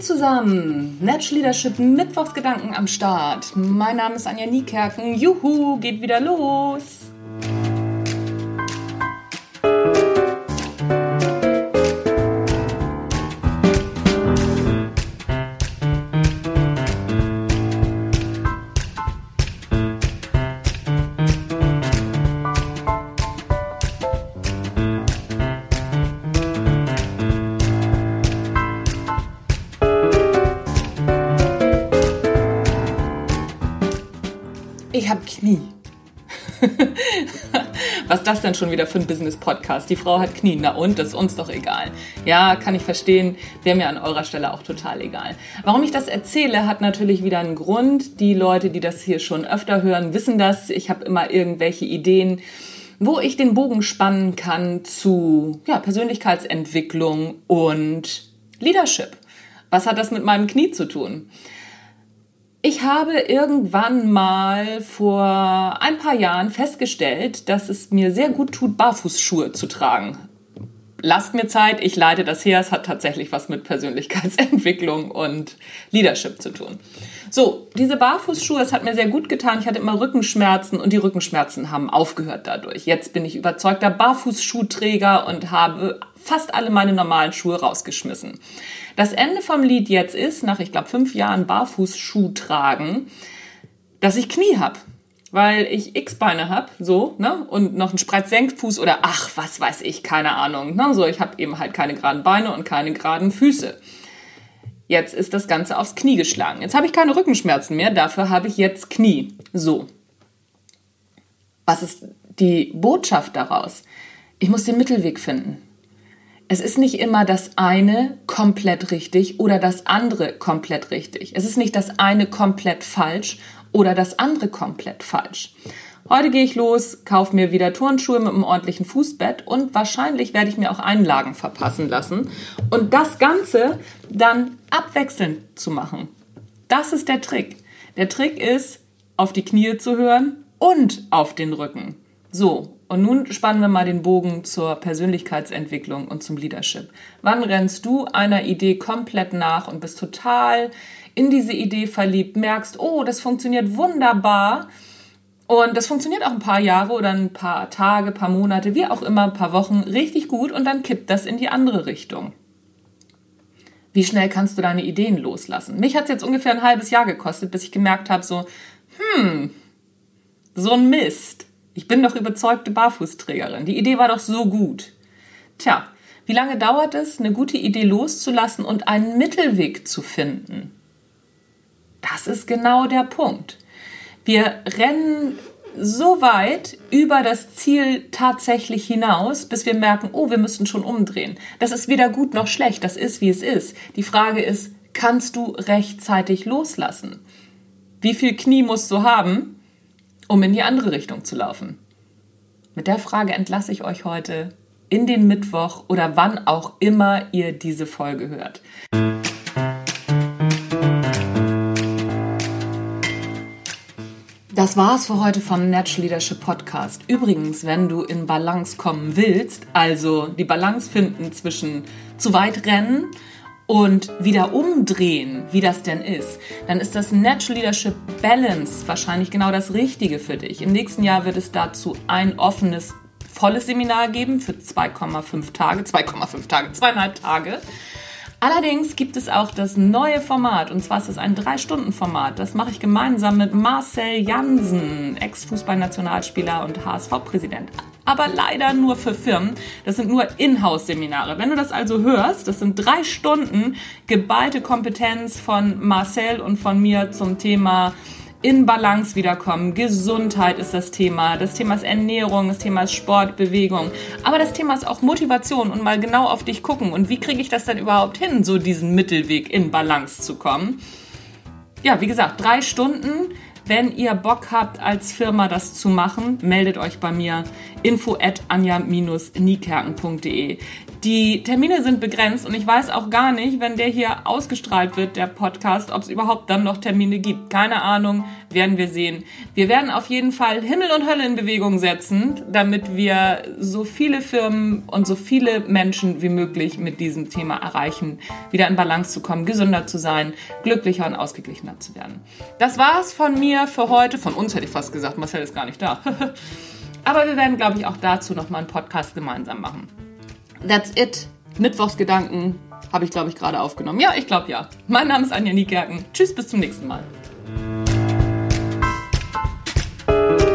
Zusammen! Natural Leadership Mittwochsgedanken am Start. Mein Name ist Anja Niekerken. Juhu, geht wieder los! Habe Knie. Was das denn schon wieder für ein Business-Podcast? Die Frau hat Knie. Na und? Das ist uns doch egal. Ja, kann ich verstehen. Wäre mir an eurer Stelle auch total egal. Warum ich das erzähle, hat natürlich wieder einen Grund. Die Leute, die das hier schon öfter hören, wissen das. Ich habe immer irgendwelche Ideen, wo ich den Bogen spannen kann zu ja, Persönlichkeitsentwicklung und Leadership. Was hat das mit meinem Knie zu tun? Ich habe irgendwann mal vor ein paar Jahren festgestellt, dass es mir sehr gut tut, Barfußschuhe zu tragen. Lasst mir Zeit, ich leite das her. Es hat tatsächlich was mit Persönlichkeitsentwicklung und Leadership zu tun. So, diese Barfußschuhe, es hat mir sehr gut getan. Ich hatte immer Rückenschmerzen und die Rückenschmerzen haben aufgehört dadurch. Jetzt bin ich überzeugter Barfußschuhträger und habe fast alle meine normalen Schuhe rausgeschmissen. Das Ende vom Lied jetzt ist, nach ich glaube fünf Jahren Barfußschuh tragen, dass ich Knie habe. Weil ich X-Beine habe, so, ne? Und noch einen Spreizsenkfuß oder ach, was weiß ich, keine Ahnung. Ne? So, ich habe eben halt keine geraden Beine und keine geraden Füße. Jetzt ist das Ganze aufs Knie geschlagen. Jetzt habe ich keine Rückenschmerzen mehr, dafür habe ich jetzt Knie. So. Was ist die Botschaft daraus? Ich muss den Mittelweg finden. Es ist nicht immer das eine komplett richtig oder das andere komplett richtig. Es ist nicht das eine komplett falsch oder das andere komplett falsch. Heute gehe ich los, kaufe mir wieder Turnschuhe mit einem ordentlichen Fußbett und wahrscheinlich werde ich mir auch Einlagen verpassen lassen und das Ganze dann abwechselnd zu machen. Das ist der Trick. Der Trick ist, auf die Knie zu hören und auf den Rücken. So, und nun spannen wir mal den Bogen zur Persönlichkeitsentwicklung und zum Leadership. Wann rennst du einer Idee komplett nach und bist total in diese Idee verliebt, merkst, oh, das funktioniert wunderbar und das funktioniert auch ein paar Jahre oder ein paar Tage, paar Monate, wie auch immer, ein paar Wochen richtig gut und dann kippt das in die andere Richtung. Wie schnell kannst du deine Ideen loslassen? Mich hat es jetzt ungefähr ein halbes Jahr gekostet, bis ich gemerkt habe, so, hm, so ein Mist ich bin doch überzeugte Barfußträgerin. Die Idee war doch so gut. Tja, wie lange dauert es, eine gute Idee loszulassen und einen Mittelweg zu finden? Das ist genau der Punkt. Wir rennen so weit über das Ziel tatsächlich hinaus, bis wir merken, oh, wir müssen schon umdrehen. Das ist weder gut noch schlecht, das ist, wie es ist. Die Frage ist, kannst du rechtzeitig loslassen? Wie viel Knie musst du haben, um in die andere Richtung zu laufen? Mit der Frage entlasse ich euch heute in den Mittwoch oder wann auch immer ihr diese Folge hört. Das war's für heute vom Natural Leadership Podcast. Übrigens, wenn du in Balance kommen willst, also die Balance finden zwischen zu weit rennen und wieder umdrehen, wie das denn ist, dann ist das Natural Leadership Balance wahrscheinlich genau das Richtige für dich. Im nächsten Jahr wird es dazu ein offenes, volles Seminar geben für 2,5 Tage, 2,5 Tage, zweieinhalb Tage. Allerdings gibt es auch das neue Format, und zwar ist es ein Drei-Stunden-Format. Das mache ich gemeinsam mit Marcel Jansen, Ex-Fußballnationalspieler und HSV-Präsident aber leider nur für Firmen. Das sind nur Inhouse-Seminare. Wenn du das also hörst, das sind drei Stunden geballte Kompetenz von Marcel und von mir zum Thema in Balance wiederkommen. Gesundheit ist das Thema. Das Thema ist Ernährung, das Thema ist Sport, Bewegung. Aber das Thema ist auch Motivation und mal genau auf dich gucken. Und wie kriege ich das denn überhaupt hin, so diesen Mittelweg in Balance zu kommen? Ja, wie gesagt, drei Stunden wenn ihr Bock habt, als Firma das zu machen, meldet euch bei mir info at anja-niekerken.de. Die Termine sind begrenzt und ich weiß auch gar nicht, wenn der hier ausgestrahlt wird, der Podcast, ob es überhaupt dann noch Termine gibt. Keine Ahnung, werden wir sehen. Wir werden auf jeden Fall Himmel und Hölle in Bewegung setzen, damit wir so viele Firmen und so viele Menschen wie möglich mit diesem Thema erreichen, wieder in Balance zu kommen, gesünder zu sein, glücklicher und ausgeglichener zu werden. Das war's von mir für heute. Von uns hätte ich fast gesagt, Marcel ist gar nicht da. Aber wir werden, glaube ich, auch dazu nochmal einen Podcast gemeinsam machen. That's it. Mittwochsgedanken habe ich, glaube ich, gerade aufgenommen. Ja, ich glaube ja. Mein Name ist Anja Niekerken. Tschüss, bis zum nächsten Mal. Thank you